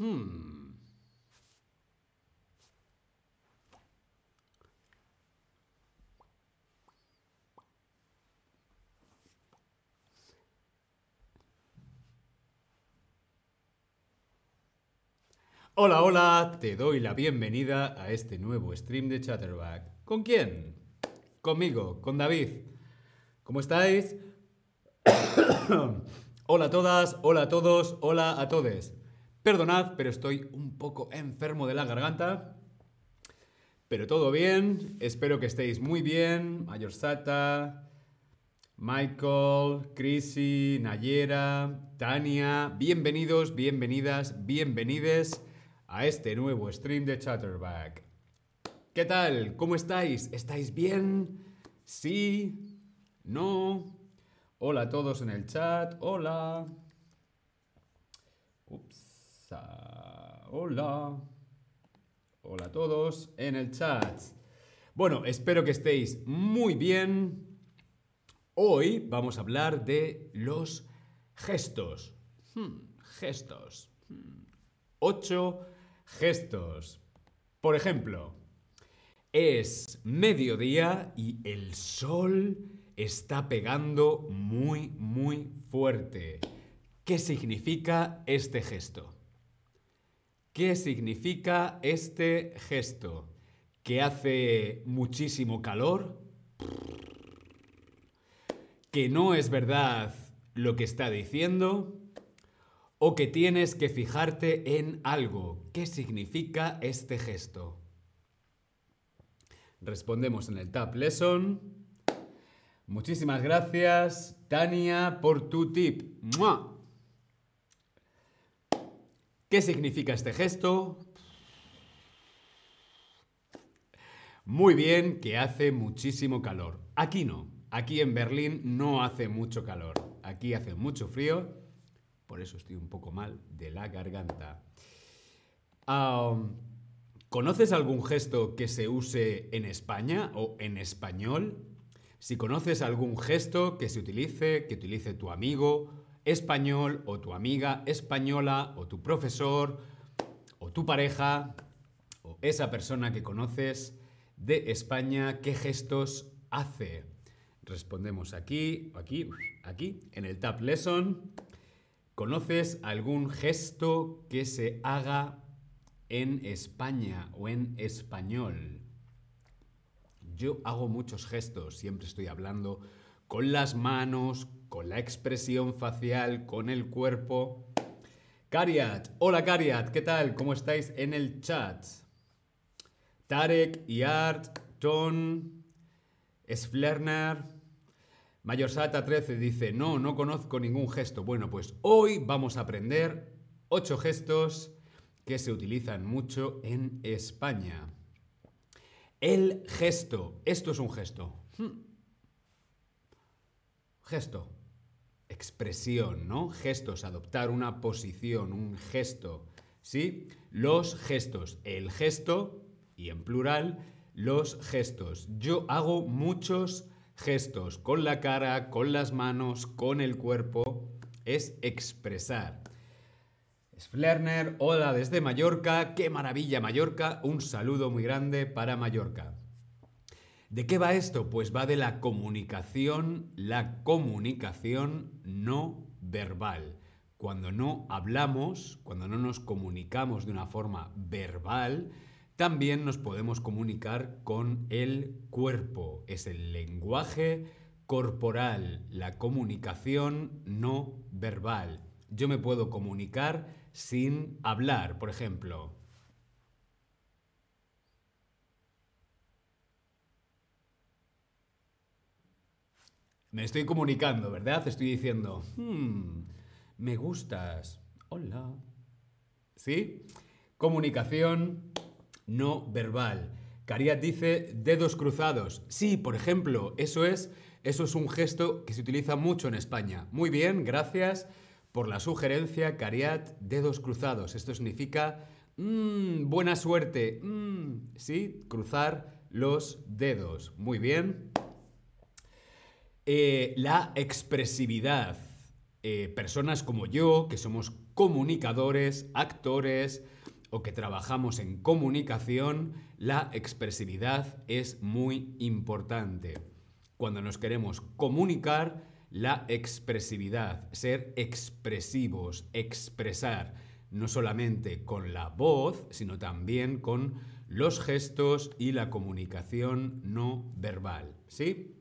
Hmm. Hola, hola, te doy la bienvenida a este nuevo stream de Chatterback. ¿Con quién? Conmigo, con David. ¿Cómo estáis? hola a todas, hola a todos, hola a todes. Perdonad, pero estoy un poco enfermo de la garganta. Pero todo bien, espero que estéis muy bien. Mayor Sata, Michael, Chrissy, Nayera, Tania, bienvenidos, bienvenidas, bienvenides a este nuevo stream de Chatterback. ¿Qué tal? ¿Cómo estáis? ¿Estáis bien? ¿Sí? ¿No? Hola a todos en el chat. Hola. Ups. ah, Hola. Hola a todos en el chat. Bueno, espero que estéis muy bien. Hoy vamos a hablar de los gestos. Hmm, gestos. Hmm. Ocho gestos. Por ejemplo, es mediodía y el sol está pegando muy, muy fuerte. ¿Qué significa este gesto? ¿Qué significa este gesto? ¿Que hace muchísimo calor? ¿Que no es verdad lo que está diciendo? ¿O que tienes que fijarte en algo? ¿Qué significa este gesto? Respondemos en el Tab Lesson. Muchísimas gracias, Tania, por tu tip. ¡Mua! ¿Qué significa este gesto? Muy bien, que hace muchísimo calor. Aquí no. Aquí en Berlín no hace mucho calor. Aquí hace mucho frío. Por eso estoy un poco mal de la garganta. ¿Conoces algún gesto que se use en España o en español? Si conoces algún gesto que se utilice, que utilice tu amigo español o tu amiga española o tu profesor o tu pareja o esa persona que conoces de España, ¿qué gestos hace? Respondemos aquí, aquí, aquí, en el Tab Lesson. ¿Conoces algún gesto que se haga en España o en español? Yo hago muchos gestos, siempre estoy hablando con las manos, con la expresión facial, con el cuerpo. Cariat, hola Cariat, ¿qué tal? ¿Cómo estáis en el chat? Tarek, Yart, Ton, Sflerner, Mayorsata 13 dice, no, no conozco ningún gesto. Bueno, pues hoy vamos a aprender ocho gestos que se utilizan mucho en España. El gesto. Esto es un gesto. Hmm. Gesto. Expresión, ¿no? Gestos, adoptar una posición, un gesto. ¿Sí? Los gestos. El gesto, y en plural, los gestos. Yo hago muchos gestos con la cara, con las manos, con el cuerpo. Es expresar. Flerner, hola desde Mallorca, qué maravilla Mallorca, un saludo muy grande para Mallorca. ¿De qué va esto? Pues va de la comunicación, la comunicación no verbal. Cuando no hablamos, cuando no nos comunicamos de una forma verbal, también nos podemos comunicar con el cuerpo. Es el lenguaje corporal, la comunicación no verbal. Yo me puedo comunicar sin hablar, por ejemplo. Me estoy comunicando, ¿verdad? Estoy diciendo, "Hmm, me gustas. Hola. ¿Sí? Comunicación no verbal. Cariat dice dedos cruzados. Sí, por ejemplo, eso es, eso es un gesto que se utiliza mucho en España. Muy bien, gracias por la sugerencia, Cariat, dedos cruzados. Esto significa "Mm, buena suerte. Mm", ¿Sí? Cruzar los dedos. Muy bien. Eh, la expresividad. eh, personas como yo, que somos comunicadores, actores o que trabajamos en comunicación, la expresividad es muy importante. Cuando nos queremos comunicar, la expresividad, ser expresivos, expresar, no solamente con la voz, sino también con los gestos y la comunicación no verbal. ¿Sí?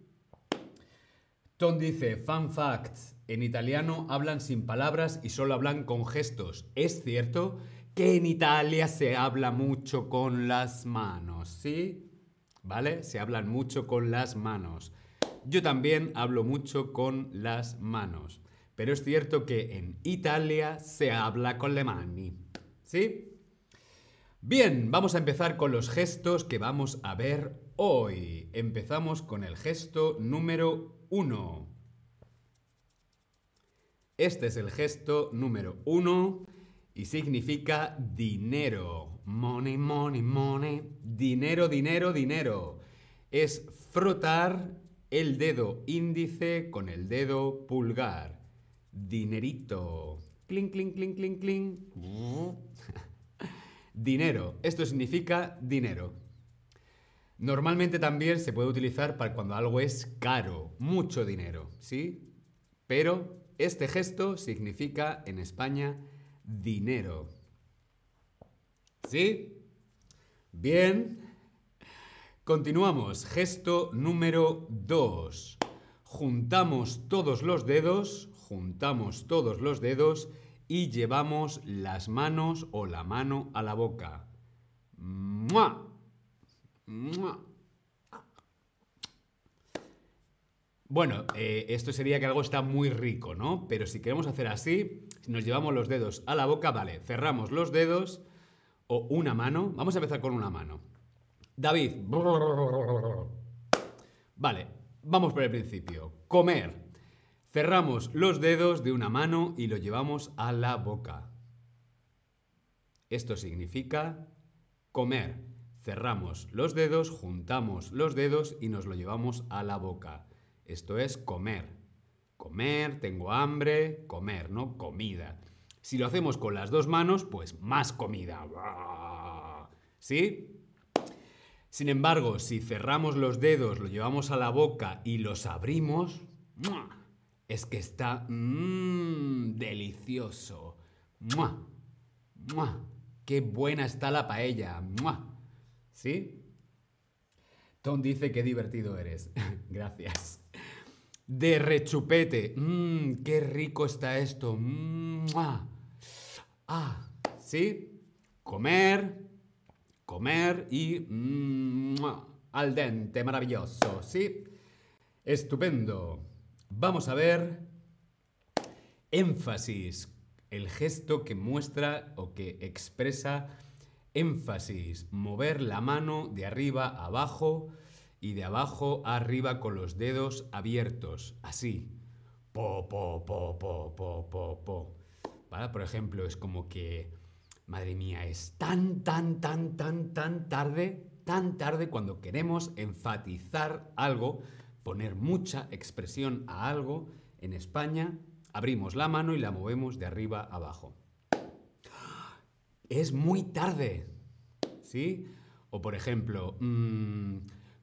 Tom dice, fun fact, en italiano hablan sin palabras y solo hablan con gestos. ¿Es cierto que en Italia se habla mucho con las manos? ¿Sí? ¿Vale? Se hablan mucho con las manos. Yo también hablo mucho con las manos. Pero es cierto que en Italia se habla con le mani. ¿Sí? Bien, vamos a empezar con los gestos que vamos a ver hoy. Empezamos con el gesto número uno. Este es el gesto número uno y significa dinero. Money, money, money. Dinero, dinero, dinero. Es frotar el dedo índice con el dedo pulgar. Dinerito. Cling, cling, cling, cling, cling. dinero. Esto significa dinero. Normalmente también se puede utilizar para cuando algo es caro, mucho dinero, ¿sí? Pero este gesto significa en España dinero. ¿Sí? Bien. Continuamos. Gesto número 2. Juntamos todos los dedos, juntamos todos los dedos y llevamos las manos o la mano a la boca. ¡Mua! Bueno, eh, esto sería que algo está muy rico, ¿no? Pero si queremos hacer así, si nos llevamos los dedos a la boca, vale, cerramos los dedos o una mano. Vamos a empezar con una mano. David. Vale, vamos por el principio. Comer. Cerramos los dedos de una mano y lo llevamos a la boca. Esto significa comer. Cerramos los dedos, juntamos los dedos y nos lo llevamos a la boca. Esto es comer. Comer, tengo hambre, comer, ¿no? Comida. Si lo hacemos con las dos manos, pues más comida. ¿Sí? Sin embargo, si cerramos los dedos, lo llevamos a la boca y los abrimos, es que está mmm, delicioso. ¡Qué buena está la paella! ¿Sí? Tom dice que divertido eres. Gracias. De rechupete. Mmm, qué rico está esto. Ah, ¿sí? Comer, comer y al dente, maravilloso, ¿sí? Estupendo. Vamos a ver énfasis, el gesto que muestra o que expresa énfasis, mover la mano de arriba abajo y de abajo a arriba con los dedos abiertos, así. Po, po, po, po, po, po, po. Por ejemplo, es como que Madre mía, es tan, tan, tan, tan, tan tarde, tan tarde cuando queremos enfatizar algo, poner mucha expresión a algo. En España abrimos la mano y la movemos de arriba a abajo. Es muy tarde. ¿Sí? O por ejemplo, mm,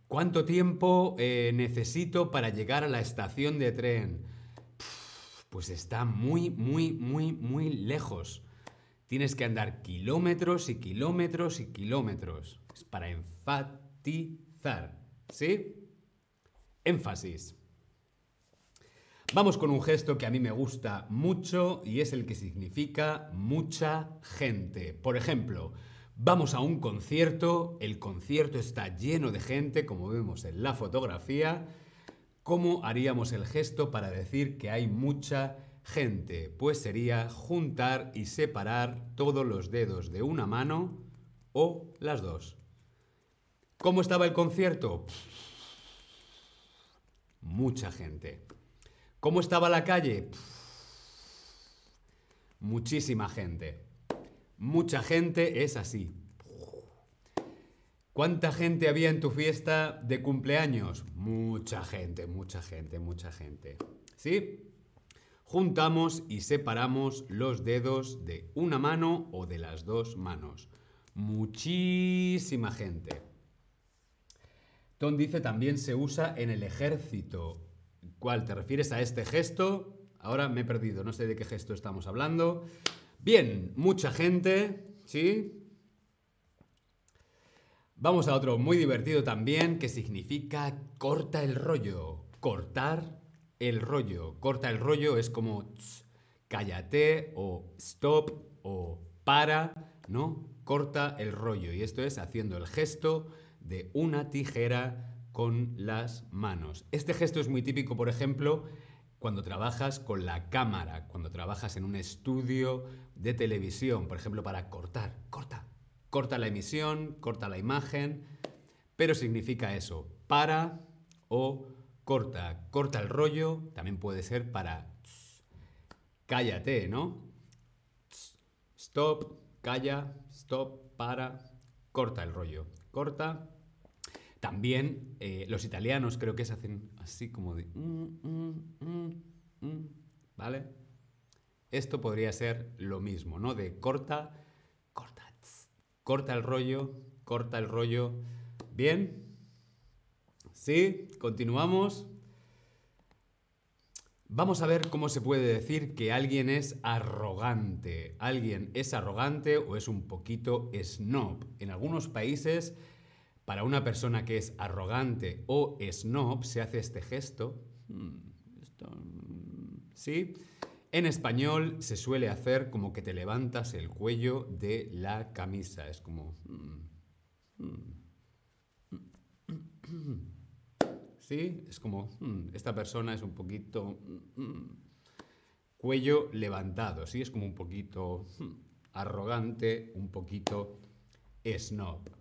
¿cuánto tiempo eh, necesito para llegar a la estación de tren? Pues está muy, muy, muy, muy lejos. Tienes que andar kilómetros y kilómetros y kilómetros. Es para enfatizar. ¿Sí? Énfasis. Vamos con un gesto que a mí me gusta mucho y es el que significa mucha gente. Por ejemplo, vamos a un concierto, el concierto está lleno de gente, como vemos en la fotografía. ¿Cómo haríamos el gesto para decir que hay mucha gente, pues sería juntar y separar todos los dedos de una mano o las dos. ¿Cómo estaba el concierto? Mucha gente. ¿Cómo estaba la calle? Muchísima gente. Mucha gente es así. ¿Cuánta gente había en tu fiesta de cumpleaños? Mucha gente, mucha gente, mucha gente. ¿Sí? Juntamos y separamos los dedos de una mano o de las dos manos. Muchísima gente. Tom dice también se usa en el ejército. ¿Cuál? ¿Te refieres a este gesto? Ahora me he perdido, no sé de qué gesto estamos hablando. Bien, mucha gente, ¿sí? Vamos a otro muy divertido también que significa corta el rollo. Cortar el rollo. Corta el rollo es como cállate o stop o para, ¿no? Corta el rollo. Y esto es haciendo el gesto de una tijera con las manos. Este gesto es muy típico, por ejemplo, cuando trabajas con la cámara, cuando trabajas en un estudio de televisión, por ejemplo, para cortar, corta, corta la emisión, corta la imagen, pero significa eso, para o corta, corta el rollo, también puede ser para cállate, ¿no? Stop, calla, stop, para, corta el rollo, corta. También eh, los italianos creo que se hacen así como de... Mm, mm, mm, ¿Vale? Esto podría ser lo mismo, ¿no? De corta, corta, corta el rollo, corta el rollo. ¿Bien? ¿Sí? Continuamos. Vamos a ver cómo se puede decir que alguien es arrogante. Alguien es arrogante o es un poquito snob. En algunos países, para una persona que es arrogante o snob, se hace este gesto. Hmm, ¿Sí? En español se suele hacer como que te levantas el cuello de la camisa. Es como... Mm, mm, mm, ¿Sí? Es como... Esta persona es un poquito... Cuello levantado, ¿sí? Es como un poquito arrogante, un poquito snob.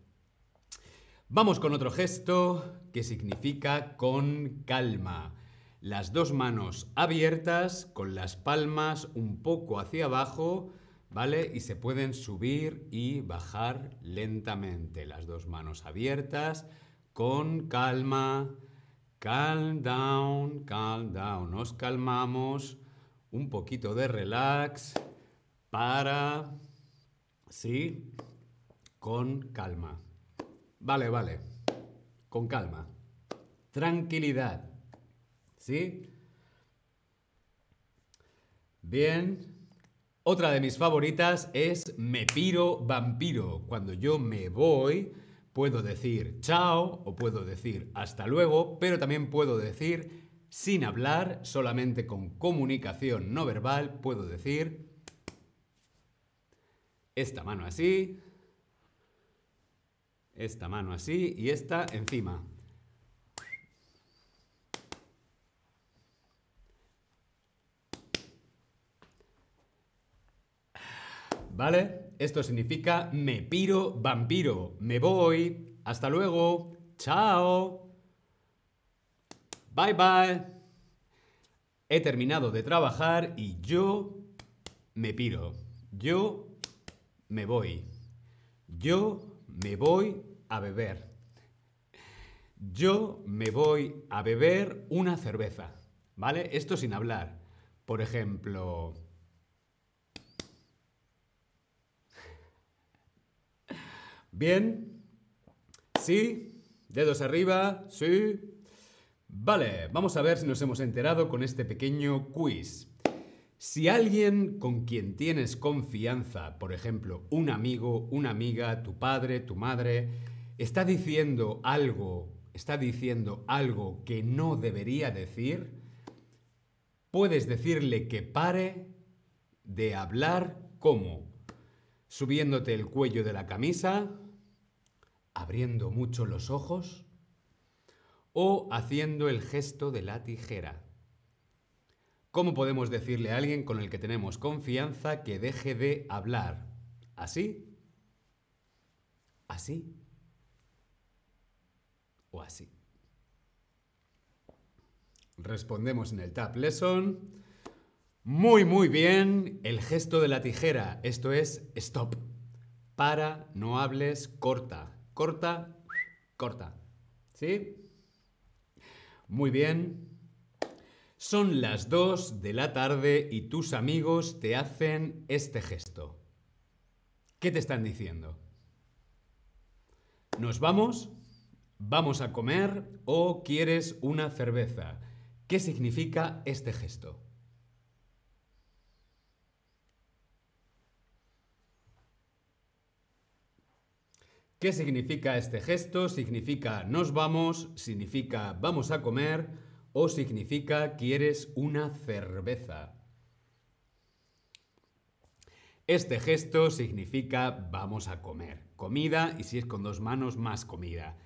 Vamos con otro gesto que significa con calma las dos manos abiertas, con las palmas un poco hacia abajo, ¿vale? Y se pueden subir y bajar lentamente. Las dos manos abiertas, con calma. Calm down, calm down. Nos calmamos. Un poquito de relax para... Sí, con calma. Vale, vale. Con calma. Tranquilidad. ¿Sí? Bien. Otra de mis favoritas es me piro vampiro. Cuando yo me voy, puedo decir chao o puedo decir hasta luego, pero también puedo decir sin hablar, solamente con comunicación no verbal, puedo decir esta mano así, esta mano así y esta encima. ¿Vale? Esto significa me piro vampiro. Me voy. Hasta luego. Chao. Bye bye. He terminado de trabajar y yo me piro. Yo me voy. Yo me voy a beber. Yo me voy a beber una cerveza. ¿Vale? Esto sin hablar. Por ejemplo, Bien. Sí. Dedos arriba. Sí. Vale, vamos a ver si nos hemos enterado con este pequeño quiz. Si alguien con quien tienes confianza, por ejemplo, un amigo, una amiga, tu padre, tu madre, está diciendo algo, está diciendo algo que no debería decir, puedes decirle que pare de hablar como subiéndote el cuello de la camisa, abriendo mucho los ojos o haciendo el gesto de la tijera. ¿Cómo podemos decirle a alguien con el que tenemos confianza que deje de hablar? ¿Así? ¿Así? ¿O así? Respondemos en el Tab Lesson. Muy, muy bien. El gesto de la tijera. Esto es stop. Para, no hables, corta corta, corta. ¿Sí? Muy bien. Son las 2 de la tarde y tus amigos te hacen este gesto. ¿Qué te están diciendo? ¿Nos vamos? ¿Vamos a comer? ¿O quieres una cerveza? ¿Qué significa este gesto? ¿Qué significa este gesto? Significa nos vamos, significa vamos a comer o significa quieres una cerveza. Este gesto significa vamos a comer. Comida y si es con dos manos, más comida.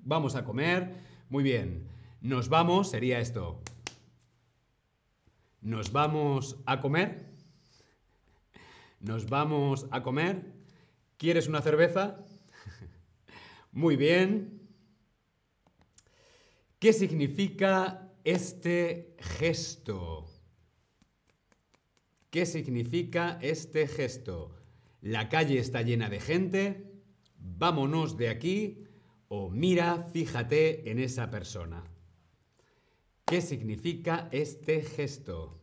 Vamos a comer. Muy bien. Nos vamos sería esto. Nos vamos a comer. Nos vamos a comer. ¿Quieres una cerveza? Muy bien. ¿Qué significa este gesto? ¿Qué significa este gesto? La calle está llena de gente, vámonos de aquí o mira, fíjate en esa persona. ¿Qué significa este gesto?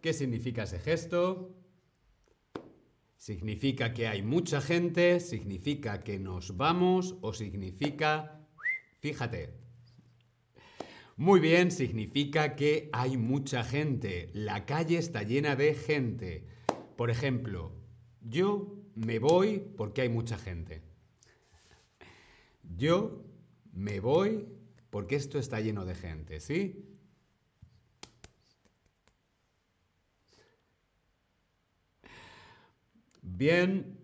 ¿Qué significa ese gesto? ¿Significa que hay mucha gente? ¿Significa que nos vamos? ¿O significa... Fíjate, muy bien, significa que hay mucha gente. La calle está llena de gente. Por ejemplo, yo me voy porque hay mucha gente. Yo me voy porque esto está lleno de gente, ¿sí? Bien,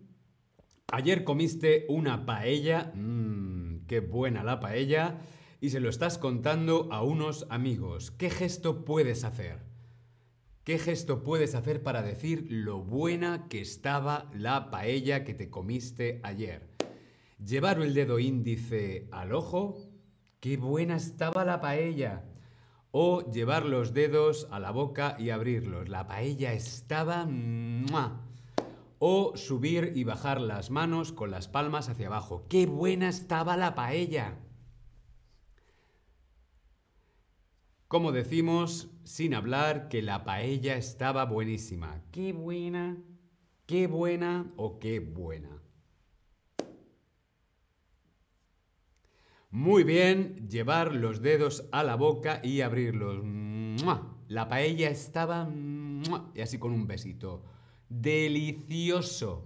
ayer comiste una paella. Mmm, qué buena la paella y se lo estás contando a unos amigos. ¿Qué gesto puedes hacer? ¿Qué gesto puedes hacer para decir lo buena que estaba la paella que te comiste ayer? Llevar el dedo índice al ojo. ¡Qué buena estaba la paella! O llevar los dedos a la boca y abrirlos. La paella estaba... O subir y bajar las manos con las palmas hacia abajo. ¡Qué buena estaba la paella! Como decimos, sin hablar, que la paella estaba buenísima. ¡Qué buena! ¡Qué buena! o qué buena! Muy bien, llevar los dedos a la boca y abrirlos. La paella estaba... Y así con un besito. Delicioso.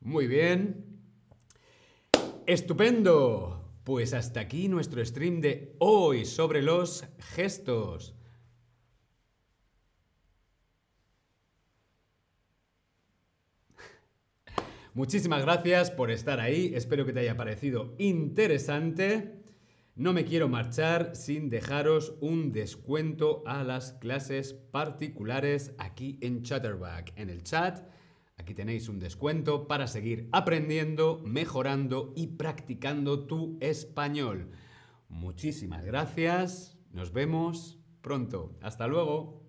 Muy bien. Estupendo. Pues hasta aquí nuestro stream de hoy sobre los gestos. Muchísimas gracias por estar ahí, espero que te haya parecido interesante. No me quiero marchar sin dejaros un descuento a las clases particulares aquí en Chatterback. En el chat Aquí tenéis un descuento para seguir aprendiendo, mejorando y practicando tu español. Muchísimas gracias. Nos vemos pronto. Hasta luego.